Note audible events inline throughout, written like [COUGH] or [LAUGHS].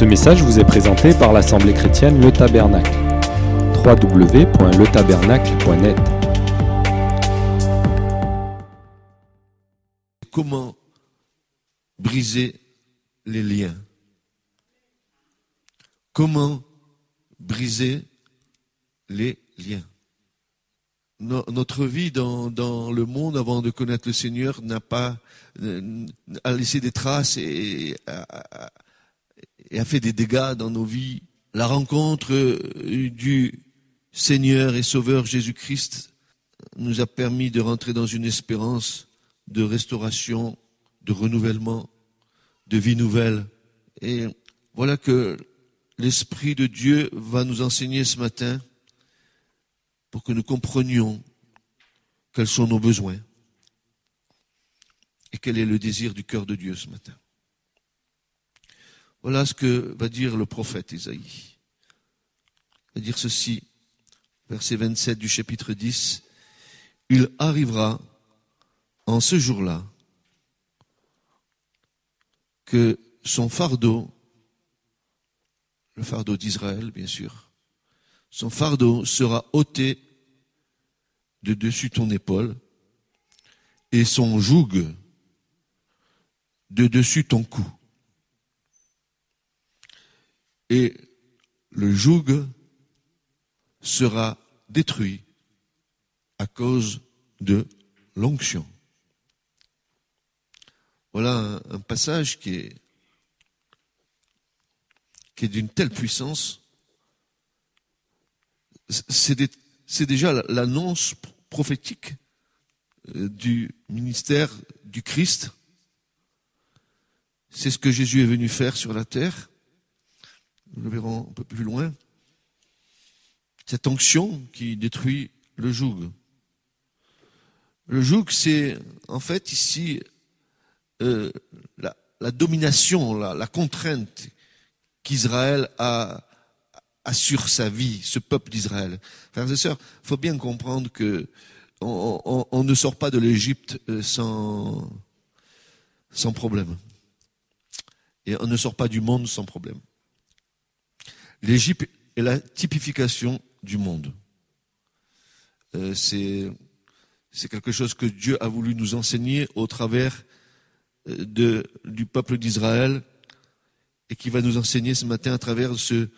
Ce message vous est présenté par l'Assemblée chrétienne Le Tabernacle. www.letabernacle.net Comment briser les liens? Comment briser les liens? No- Notre vie dans, le monde avant de connaître le Seigneur n'a pas euh, laissé des traces et et a fait des dégâts dans nos vies. La rencontre euh, du Seigneur et Sauveur Jésus-Christ nous a permis de rentrer dans une espérance de restauration, de renouvellement, de vie nouvelle. Et voilà que l'Esprit de Dieu va nous enseigner ce matin pour que nous comprenions quels sont nos besoins et quel est le désir du cœur de Dieu ce matin. Voilà ce que va dire le prophète Isaïe. Il va dire ceci, verset 27 du chapitre 10. Il arrivera en ce jour-là que son fardeau, le fardeau d'Israël bien sûr, son fardeau sera ôté de dessus ton épaule et son joug de dessus ton cou. Et le joug sera détruit à cause de l'onction. Voilà un, passage qui est, d'une telle puissance. C'est déjà la- l'annonce prophétique euh, du ministère du Christ. C'est ce que Jésus est venu faire sur la terre. Nous le verrons un peu plus loin. Cette onction qui détruit le joug. Le joug, c'est en fait ici euh, la, domination, la, contrainte qu'Israël a, sur sa vie, ce peuple d'Israël. Frères et sœurs, il faut bien comprendre que on, ne sort pas de l'Égypte euh, sans problème. Et on ne sort pas du monde sans problème. L'Égypte est la typification du monde. Euh, c'est quelque chose que Dieu a voulu nous enseigner au travers euh, du peuple d'Israël et qui va nous enseigner ce matin à travers ce,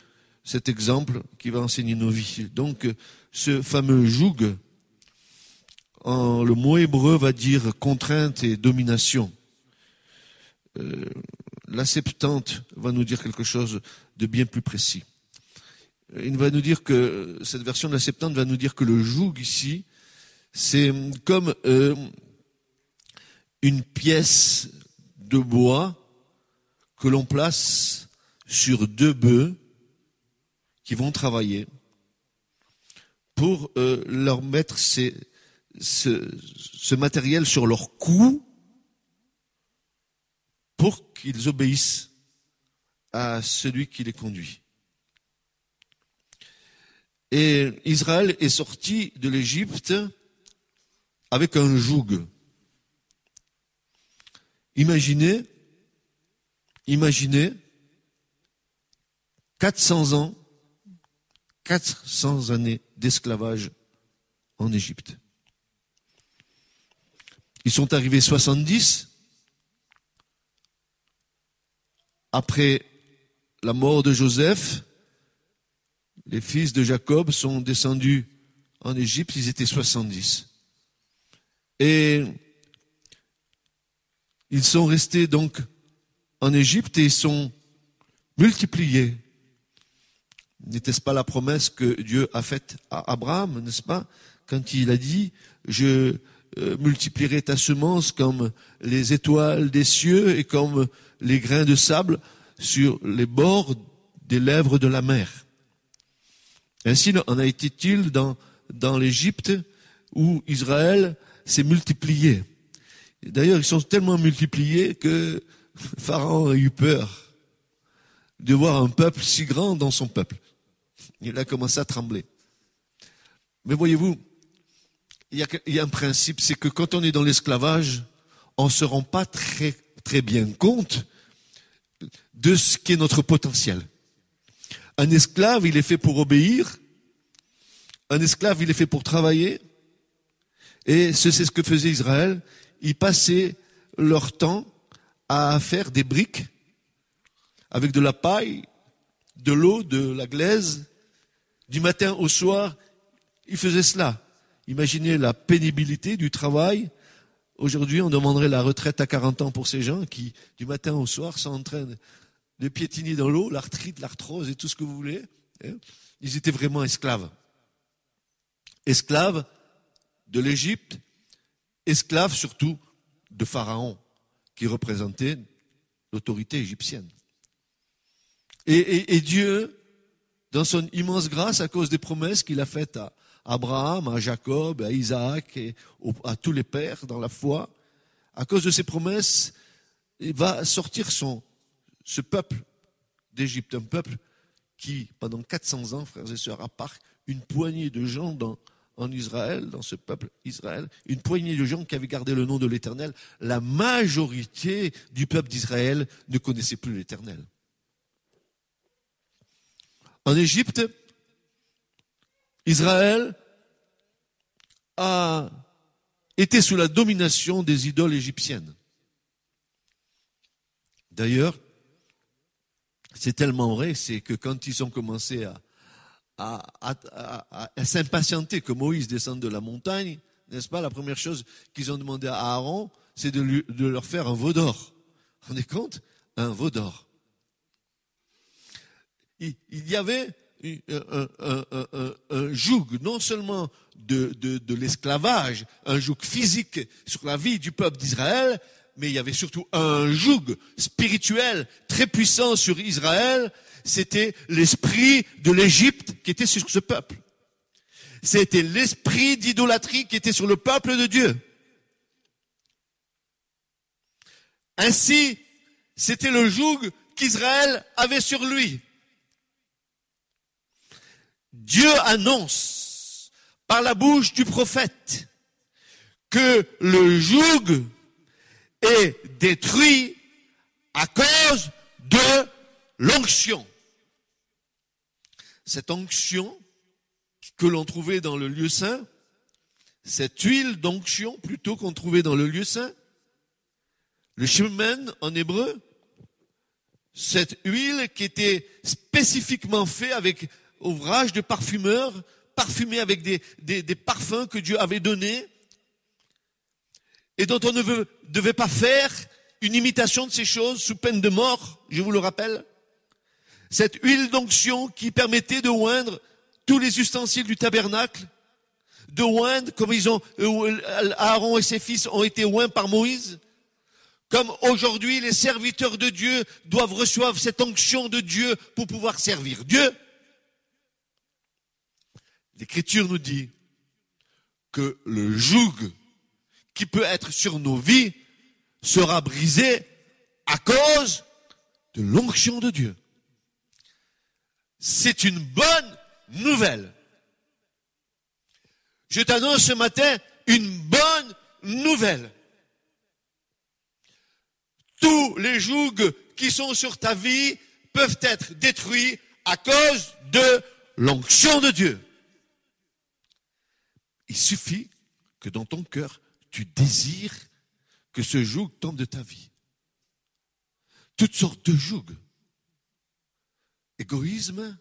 cet exemple qui va enseigner nos vies. Donc, ce fameux joug, le mot hébreu va dire contrainte et domination. Euh, la Septante va nous dire quelque chose de bien plus précis. Il va nous dire que, cette version de la Septante va nous dire que le joug ici, c'est comme euh, une pièce de bois que l'on place sur deux bœufs qui vont travailler pour euh, leur mettre ces- ce, ce matériel sur leur cou pour qu'ils obéissent à celui qui les conduit. Et Israël est sorti de l'Égypte avec un joug. Imaginez, imaginez 400 ans, 400 années d'esclavage en Égypte. Ils sont arrivés 70 après la mort de Joseph. Les fils de Jacob sont descendus en Égypte, ils étaient 70. Et ils sont restés donc en Égypte et ils sont multipliés. N'était-ce pas la promesse que Dieu a faite à Abraham, n'est-ce pas Quand il a dit, je euh, multiplierai ta semence comme les étoiles des cieux et comme les grains de sable sur les bords des lèvres de la mer. Ainsi en a été-il dans, dans l'Égypte où Israël s'est multiplié. D'ailleurs, ils sont tellement multipliés que [LAUGHS] Pharaon a eu peur de voir un peuple si grand dans son peuple. Il a commencé à trembler. Mais voyez-vous, il y a, il y a un principe, c'est que quand on est dans l'esclavage, on ne se rend pas très, très bien compte de ce qui est notre potentiel. Un esclave, il est fait pour obéir. Un esclave, il est fait pour travailler. Et c'est ce que faisait Israël. Ils passaient leur temps à faire des briques avec de la paille, de l'eau, de la glaise. Du matin au soir, ils faisaient cela. Imaginez la pénibilité du travail. Aujourd'hui, on demanderait la retraite à 40 ans pour ces gens qui, du matin au soir, s'entraînent de piétiner dans l'eau, l'arthrite, l'arthrose et tout ce que vous voulez. Hein. Ils étaient vraiment esclaves. Esclaves de l'Égypte, esclaves surtout de Pharaon, qui représentait l'autorité égyptienne. Et, et, Dieu, dans son immense grâce, à cause des promesses qu'il a faites à Abraham, à Jacob, à Isaac et à tous les pères dans la foi, à cause de ces promesses, il va sortir son, ce peuple d'Égypte, un peuple qui, pendant 400 ans, frères et sœurs, à part une poignée de gens en Israël, dans ce peuple Israël, une poignée de gens qui avaient gardé le nom de l'Éternel, la majorité du peuple d'Israël ne connaissait plus l'Éternel. En Égypte, Israël a été sous la domination des idoles égyptiennes. D'ailleurs, c'est tellement vrai, c'est que quand ils ont commencé à, s'impatienter que Moïse descende de la montagne, n'est-ce pas La première chose qu'ils ont demandé à Aaron, c'est de, leur faire un veau d'or. Vous vous rendez compte? Un veau d'or. Il, y avait un, joug, non seulement de l'esclavage, un joug physique sur la vie du peuple d'Israël, mais il y avait surtout un joug spirituel très puissant sur Israël, c'était l'esprit de l'Égypte qui était sur ce peuple. C'était l'esprit d'idolâtrie qui était sur le peuple de Dieu. Ainsi, c'était le joug qu'Israël avait sur lui. Dieu annonce par la bouche du prophète que le joug est détruit à cause de l'onction. Cette onction que l'on trouvait dans le lieu saint, cette huile d'onction plutôt qu'on trouvait dans le lieu saint, le shemen en hébreu, cette huile qui était spécifiquement faite avec ouvrage de parfumeur, parfumée avec des, des, des parfums que Dieu avait donnés, et dont on ne devait pas faire une imitation de ces choses sous peine de mort, je vous le rappelle. Cette huile d'onction qui permettait de oindre tous les ustensiles du tabernacle, de oindre comme ils ont, euh, Aaron et ses fils ont été oints par Moïse, comme aujourd'hui les serviteurs de Dieu doivent recevoir cette onction de Dieu pour pouvoir servir Dieu. L'Écriture nous dit que le joug qui peut être sur nos vies sera brisé à cause de l'onction de Dieu. C'est une bonne nouvelle. Je t'annonce ce matin une bonne nouvelle. Tous les jougs qui sont sur ta vie peuvent être détruits à cause de l'onction de Dieu. Il suffit que dans ton cœur, tu désires que ce joug tombe de ta vie. Toutes sortes de jougs. Égoïsme,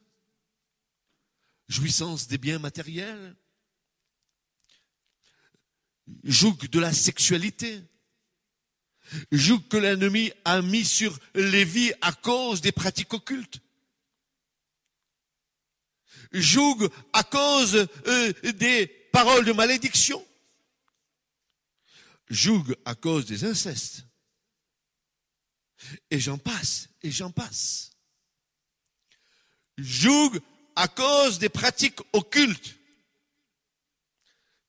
jouissance des biens matériels, joug de la sexualité, joug que l'ennemi a mis sur les vies à cause des pratiques occultes, joug à cause euh, des paroles de malédiction, joug à cause des incestes. Et j'en passe, et j'en passe. Joug à cause des pratiques occultes.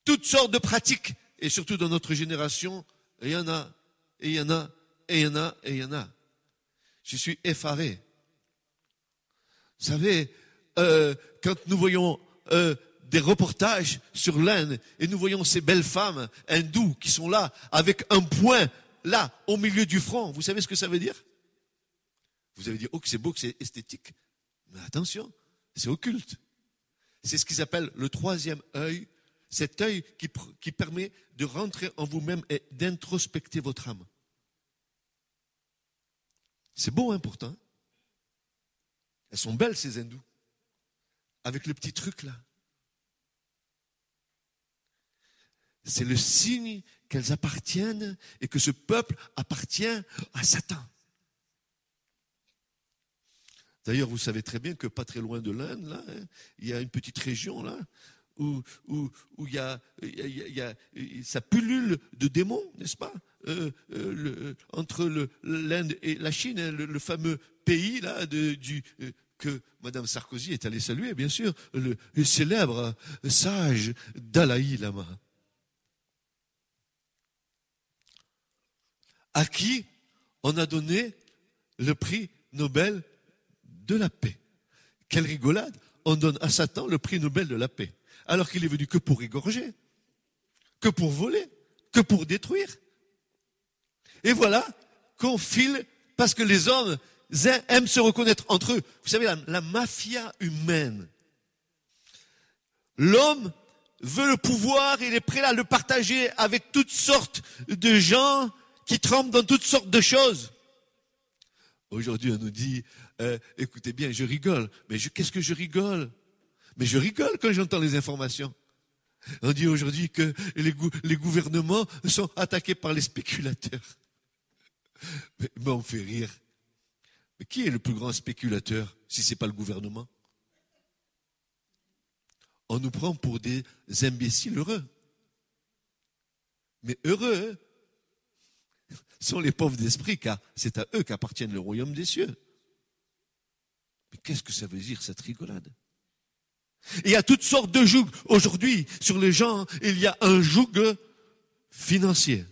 Toutes sortes de pratiques, et surtout dans notre génération, il y en a, et il y en a, et il y en a, et il y en a. Je suis effaré. Vous savez, euh, quand nous voyons euh, des reportages sur l'Inde et nous voyons ces belles femmes hindoues qui sont là avec un point là au milieu du front. Vous savez ce que ça veut dire? Vous allez dire, oh, que c'est beau, que c'est esthétique. Mais attention, c'est occulte. C'est ce qu'ils appellent le troisième œil, cet œil qui, qui permet de rentrer en vous-même et d'introspecter votre âme. C'est beau, hein, pourtant. Elles sont belles, ces hindous. Avec le petit truc là. C'est le signe qu'elles appartiennent et que ce peuple appartient à Satan. D'ailleurs, vous savez très bien que pas très loin de l'Inde, là, hein, il y a une petite région là où, il, y a, il, pullule de démons, n'est-ce pas euh, euh, le, Entre l'Inde et la Chine, hein, le, fameux pays là euh, que Madame Sarkozy est allée saluer, bien sûr, le, le célèbre sage Dalai Lama. À qui on a donné le prix Nobel de la paix. Quelle rigolade On donne à Satan le prix Nobel de la paix, alors qu'il est venu que pour égorger, que pour voler, que pour détruire. Et voilà qu'on file parce que les hommes aiment se reconnaître entre eux. Vous savez, la, mafia humaine. L'homme veut le pouvoir, il est prêt à le partager avec toutes sortes de gens qui tremblent dans toutes sortes de choses. Aujourd'hui, on nous dit, euh, écoutez bien, je rigole. Mais qu'est-ce que je rigole? Mais je rigole quand j'entends les informations. On dit aujourd'hui que les, gouvernements sont attaqués par les spéculateurs. [LAUGHS] Mais, on fait rire. Mais qui est le plus grand spéculateur si ce n'est pas le gouvernement? On nous prend pour des imbéciles heureux. Mais heureux, sont les pauvres d'esprit, car c'est à eux qu'appartient le royaume des cieux. Mais qu'est-ce que ça veut dire cette rigolade? Il y a toutes sortes de jougs. Aujourd'hui, sur les gens, il y a un joug financier.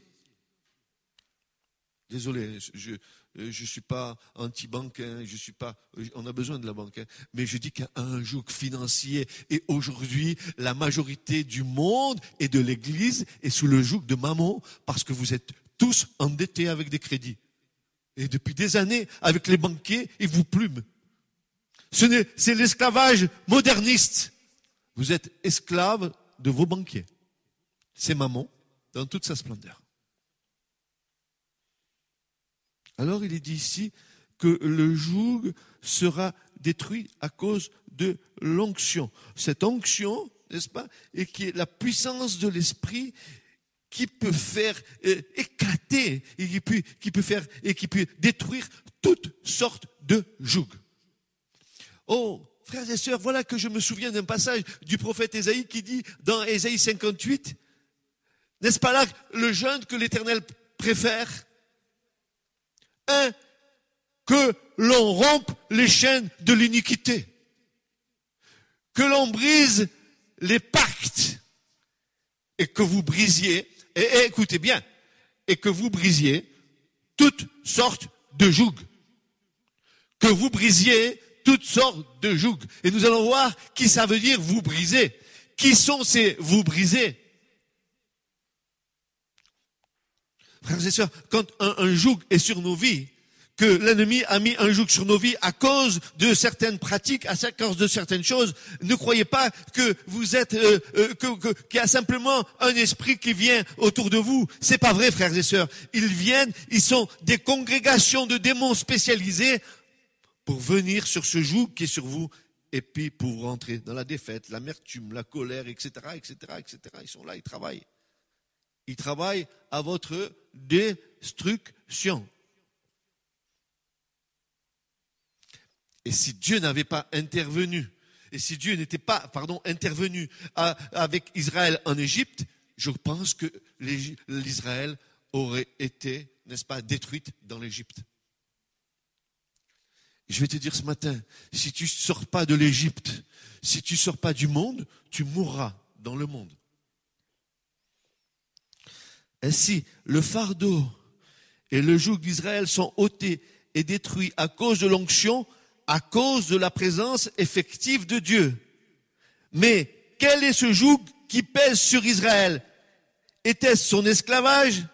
Désolé, je ne suis pas anti-banque, hein, je suis pas, on a besoin de la banque, hein, mais je dis qu'il y a un joug financier. Et aujourd'hui, la majorité du monde et de l'Église est sous le joug de maman parce que vous êtes tous endettés avec des crédits. Et depuis des années, avec les banquiers, ils vous plument. C'est l'esclavage moderniste. Vous êtes esclave de vos banquiers. C'est maman dans toute sa splendeur. Alors il est dit ici que le joug sera détruit à cause de l'onction. Cette onction, n'est-ce pas, et qui est la puissance de l'esprit qui peut faire euh, éclater et qui peut, qui peut faire et qui peut détruire toutes sortes de jougs. Oh, frères et sœurs, voilà que je me souviens d'un passage du prophète Ésaïe qui dit dans Ésaïe 58, n'est-ce pas là le jeûne que l'Éternel préfère? Un, que l'on rompe les chaînes de l'iniquité, que l'on brise les pactes et que vous brisiez et, écoutez bien, et que vous brisiez toutes sortes de jougs. Que vous brisiez toutes sortes de jougs. Et nous allons voir qui ça veut dire vous briser. Qui sont ces vous briser? Frères et sœurs, quand un, un joug est sur nos vies, que l'ennemi a mis un joug sur nos vies à cause de certaines pratiques, à cause de certaines choses. Ne croyez pas que vous êtes, euh, euh, que, qu'il y a simplement un esprit qui vient autour de vous. C'est pas vrai, frères et sœurs. Ils viennent, ils sont des congrégations de démons spécialisés pour venir sur ce joug qui est sur vous et puis pour rentrer dans la défaite, l'amertume, la colère, etc., etc., etc. Ils sont là, ils travaillent. Ils travaillent à votre destruction. Et si Dieu n'avait pas intervenu, et si Dieu n'était pas, pardon, intervenu avec Israël en Égypte, je pense que l'Israël aurait été, n'est-ce pas, détruite dans l'Égypte. Je vais te dire ce matin, si tu ne sors pas de l'Égypte, si tu ne sors pas du monde, tu mourras dans le monde. Ainsi, le fardeau et le joug d'Israël sont ôtés et détruits à cause de l'onction à cause de la présence effective de Dieu. Mais quel est ce joug qui pèse sur Israël? Était-ce son esclavage?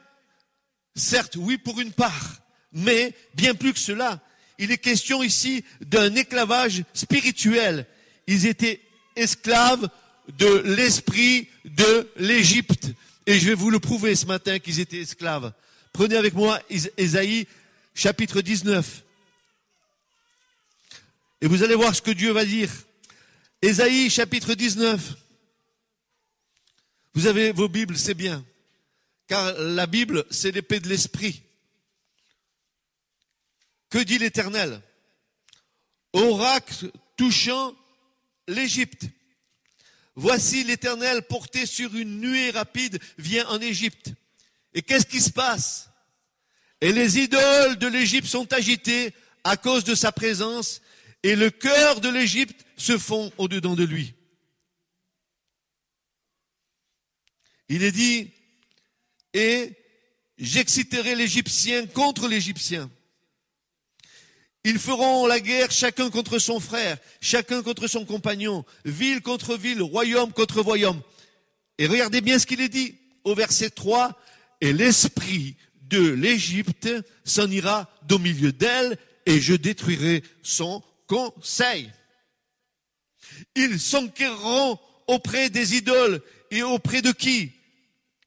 Certes, oui, pour une part. Mais bien plus que cela, il est question ici d'un esclavage spirituel. Ils étaient esclaves de l'esprit de l'Égypte. Et je vais vous le prouver ce matin qu'ils étaient esclaves. Prenez avec moi Ésaïe chapitre 19. Et vous allez voir ce que Dieu va dire. Ésaïe chapitre 19. Vous avez vos Bibles, c'est bien. Car la Bible, c'est l'épée de l'esprit. Que dit l'Éternel? Oracle touchant l'Égypte. Voici l'Éternel porté sur une nuée rapide vient en Égypte. Et qu'est-ce qui se passe? Et les idoles de l'Égypte sont agitées à cause de sa présence, et le cœur de l'Égypte se fond au-dedans de lui. Il est dit, et j'exciterai l'Égyptien contre l'Égyptien. Ils feront la guerre chacun contre son frère, chacun contre son compagnon, ville contre ville, royaume contre royaume. Et regardez bien ce qu'il est dit au verset 3, et l'esprit de l'Égypte s'en ira d'au milieu d'elle, et je détruirai son conseil. Ils s'enquerront auprès des idoles et auprès de qui?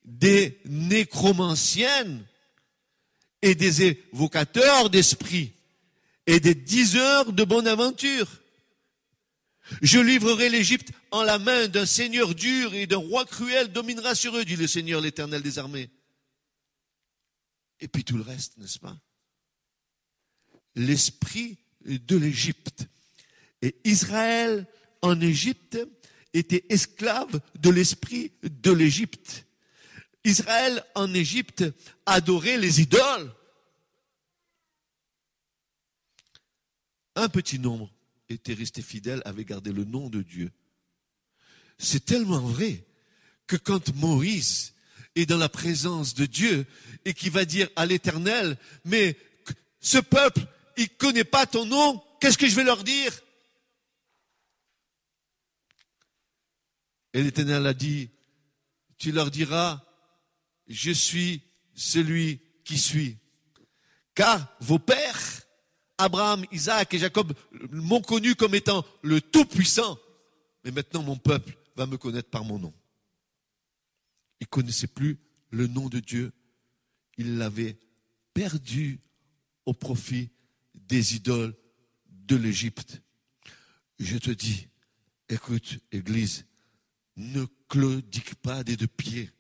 Des nécromanciennes et des évocateurs d'esprit et des dix heures de bonne aventure. Je livrerai l'Égypte en la main d'un seigneur dur et d'un roi cruel dominera sur eux, dit le Seigneur l'Éternel des armées. Et puis tout le reste, n'est-ce pas? L'esprit de l'Égypte. Et Israël en Égypte était esclave de l'esprit de l'Égypte. Israël en Égypte adorait les idoles. un petit nombre était resté fidèle, avait gardé le nom de Dieu. C'est tellement vrai que quand Moïse est dans la présence de Dieu et qui va dire à l'Éternel, mais ce peuple, il ne connaît pas ton nom, qu'est-ce que je vais leur dire? Et l'Éternel a dit, tu leur diras, je suis celui qui suis. Car vos pères Abraham, Isaac et Jacob m'ont connu comme étant le Tout-Puissant. Mais maintenant, mon peuple va me connaître par mon nom. Il ne connaissait plus le nom de Dieu. Il l'avait perdu au profit des idoles de l'Égypte. Je te dis, écoute, Église, ne claudique pas des deux pieds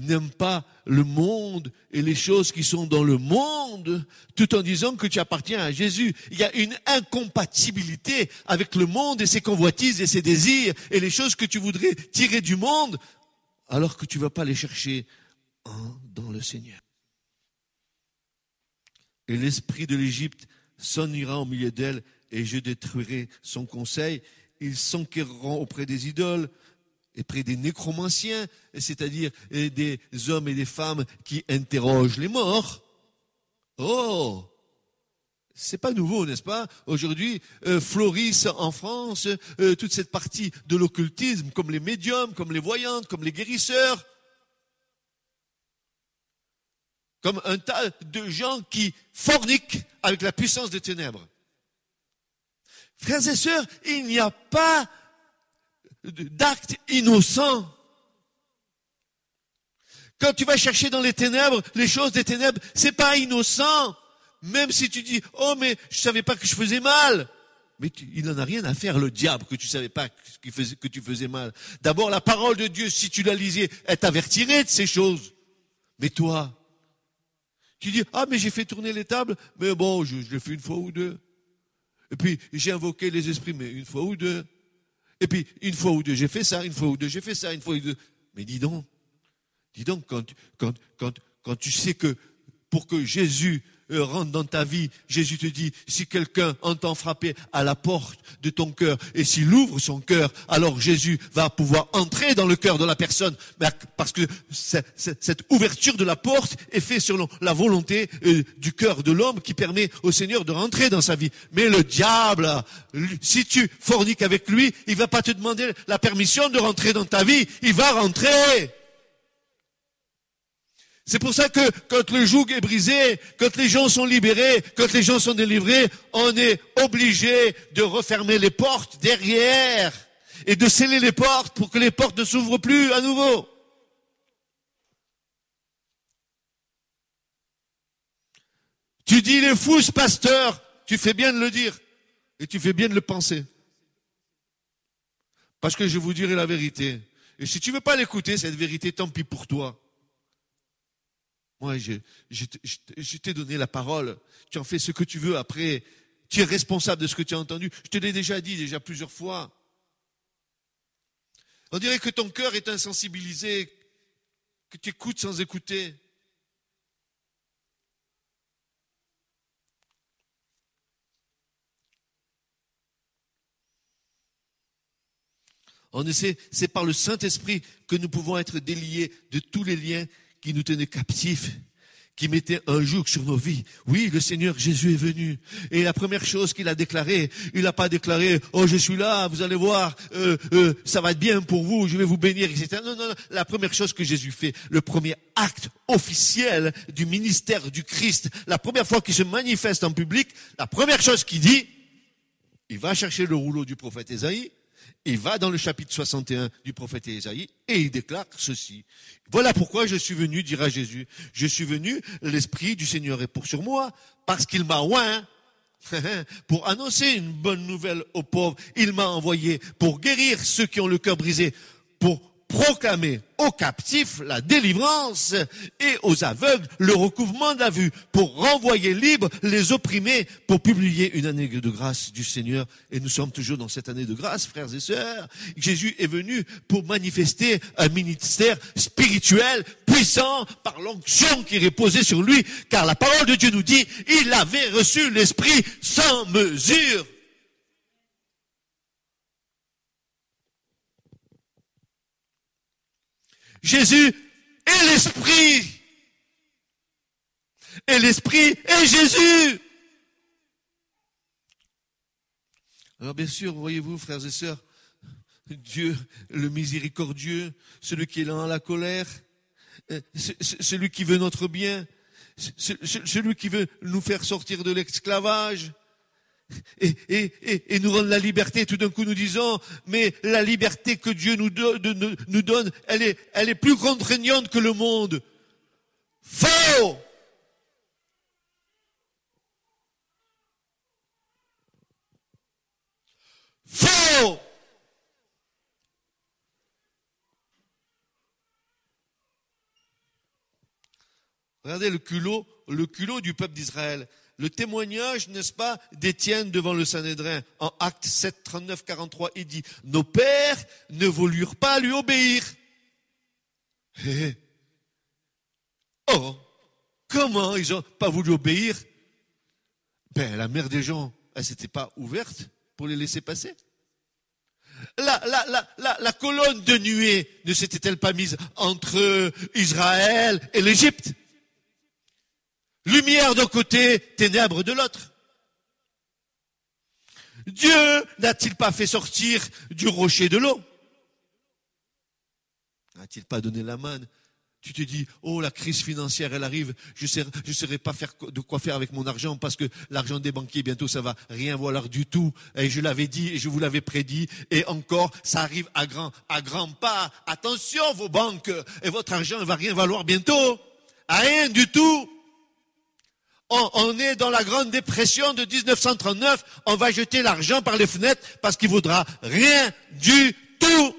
n'aime pas le monde et les choses qui sont dans le monde, tout en disant que tu appartiens à Jésus. Il y a une incompatibilité avec le monde et ses convoitises et ses désirs et les choses que tu voudrais tirer du monde, alors que tu ne vas pas les chercher dans le Seigneur. Et l'esprit de l'Égypte s'en ira au milieu d'elle et je détruirai son conseil. Ils s'enquerront auprès des idoles et près des nécromanciens, c'est-à-dire des hommes et des femmes qui interrogent les morts. Oh, c'est pas nouveau, n'est-ce pas? Aujourd'hui, euh, florissent en France euh, toute cette partie de l'occultisme, comme les médiums, comme les voyantes, comme les guérisseurs, comme un tas de gens qui forniquent avec la puissance des ténèbres. Frères et sœurs, il n'y a pas d'actes innocents. Quand tu vas chercher dans les ténèbres, les choses des ténèbres, c'est pas innocent. Même si tu dis, oh, mais je savais pas que je faisais mal. Mais il n'en a rien à faire, le diable, que tu savais pas que tu faisais mal. D'abord, la parole de Dieu, si tu la lisais, elle t'avertirait de ces choses. Mais toi, tu dis, ah, mais j'ai fait tourner les tables, mais bon, je, l'ai fait une fois ou deux. Et puis, j'ai invoqué les esprits, mais une fois ou deux. Et puis, une fois ou deux, j'ai fait ça, une fois ou deux, j'ai fait ça, une fois ou deux. Mais dis donc, dis donc, quand, quand, quand, tu sais que pour que Jésus rentre dans ta vie, Jésus te dit, si quelqu'un entend frapper à la porte de ton cœur, et s'il ouvre son cœur, alors Jésus va pouvoir entrer dans le cœur de la personne, parce que cette ouverture de la porte est faite selon la volonté euh, du cœur de l'homme qui permet au Seigneur de rentrer dans sa vie. Mais le diable, si tu forniques avec lui, il va pas te demander la permission de rentrer dans ta vie, il va rentrer. C'est pour ça que quand le joug est brisé, quand les gens sont libérés, quand les gens sont délivrés, on est obligé de refermer les portes derrière et de sceller les portes pour que les portes ne s'ouvrent plus à nouveau. Tu dis les fous, pasteur, tu fais bien de le dire et tu fais bien de le penser. Parce que je vous dirai la vérité. Et si tu veux pas l'écouter, cette vérité, tant pis pour toi. Moi, je, t'ai donné la parole. Tu en fais ce que tu veux après. Tu es responsable de ce que tu as entendu. Je te l'ai déjà dit, déjà plusieurs fois. On dirait que ton cœur est insensibilisé, que tu écoutes sans écouter. On essaie, c'est par le Saint-Esprit que nous pouvons être déliés de tous les liens qui nous tenaient captifs, qui mettaient un joug sur nos vies. Oui, le Seigneur Jésus est venu. Et la première chose qu'il a déclaré, il n'a pas déclaré, oh je suis là, vous allez voir, euh, euh, ça va être bien pour vous, je vais vous bénir, etc. Non, non, non. La première chose que Jésus fait, le premier acte officiel du ministère du Christ, la première fois qu'il se manifeste en public, la première chose qu'il dit, il va chercher le rouleau du prophète Ésaïe, il va dans le chapitre 61 du prophète Ésaïe et il déclare ceci. Voilà pourquoi je suis venu, dira Jésus. Je suis venu, l'Esprit du Seigneur est pour sur moi, parce qu'il m'a oint [LAUGHS] pour annoncer une bonne nouvelle aux pauvres. Il m'a envoyé pour guérir ceux qui ont le cœur brisé, pour proclamer aux captifs la délivrance et aux aveugles le recouvrement de la pour renvoyer libres les opprimés, pour publier une année de grâce du Seigneur. Et nous sommes toujours dans cette année de grâce, frères et sœurs. Jésus est venu pour manifester un ministère spirituel puissant par l'onction qui reposait sur lui, car la parole de Dieu nous dit, il avait reçu l'Esprit sans mesure. Jésus est l'Esprit. Et l'Esprit est Jésus. Alors bien sûr, voyez-vous, frères et sœurs, Dieu, le miséricordieux, celui qui est à la colère, euh, celui qui veut notre bien, celui qui veut nous faire sortir de l'esclavage, et, nous rendre la liberté. Tout d'un coup, nous disons, mais la liberté que Dieu nous, nous donne, elle est, elle est plus contraignante que le monde. Faux Faux Regardez le culot, le culot du peuple d'Israël le témoignage, n'est-ce pas, d'Étienne devant le Sanhédrin. En Acte 7, 39, 43, il dit, nos pères ne voulurent pas lui obéir. Eh, eh. oh, comment ils n'ont pas voulu obéir? Ben, la mère des gens, elle s'était pas ouverte pour les laisser passer. La, la, la, la, la colonne de nuée ne s'était-elle pas mise entre Israël et l'Égypte? Lumière d'un côté, ténèbres de l'autre. Dieu n'a-t-il pas fait sortir du rocher de l'eau? N'a-t-il pas donné la manne? Tu te dis, oh la crise financière, elle arrive, je ne sais, saurais pas faire de quoi faire avec mon argent parce que l'argent des banquiers, bientôt ça va rien valoir du tout. Et je l'avais dit et je vous l'avais prédit. Et encore, ça arrive à grand, à grands pas. Attention vos banques et votre argent ne va rien valoir bientôt. À rien du tout on, est dans la grande dépression de 1939, on va jeter l'argent par les fenêtres parce qu'il vaudra rien du tout.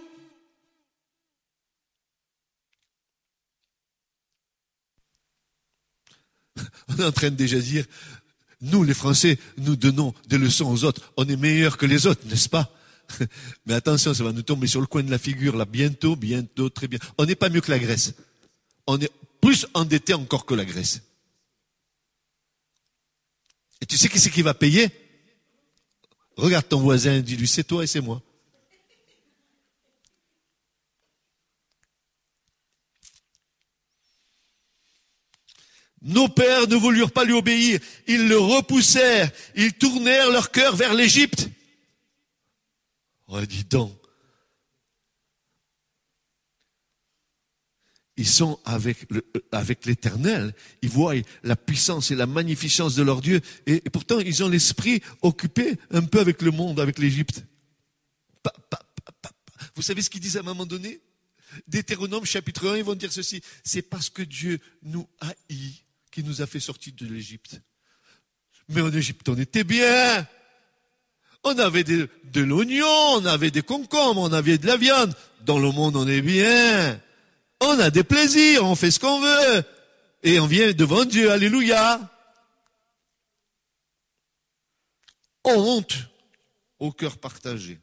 [LAUGHS] On est en train de déjà dire, nous les Français, nous donnons des leçons aux autres. On est meilleurs que les autres, n'est-ce pas? [LAUGHS] Mais attention, ça va nous tomber sur le coin de la figure là bientôt, bientôt, très bien. On n'est pas mieux que la Grèce. On est plus endetté encore que la Grèce. Tu sais qui c'est qui va payer? Regarde ton voisin, dis-lui, c'est toi et c'est moi. Nos pères ne voulurent pas lui obéir, ils le repoussèrent, ils tournèrent leur cœur vers l'Égypte. Oh, dis donc. Ils sont avec le- avec l'éternel. Ils voient la puissance et la magnificence de leur Dieu. Et, pourtant, ils ont l'esprit occupé un peu avec le monde, avec l'Égypte. Vous savez ce qu'ils disent à un moment donné? Deutéronome chapitre 1, ils vont dire ceci. C'est parce que Dieu nous haït qu'il nous a fait sortir de l'Égypte. Mais en Égypte, on était bien. On avait de l'oignon, on avait des concombres, on avait de la viande. Dans le monde, on est bien. On a des plaisirs, on fait ce qu'on veut. Et on vient devant Dieu, alléluia. Honte au cœur partagé.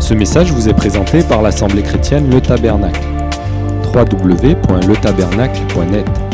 Ce message vous est présenté par l'Assemblée chrétienne Le Tabernacle. www.letabernacle.net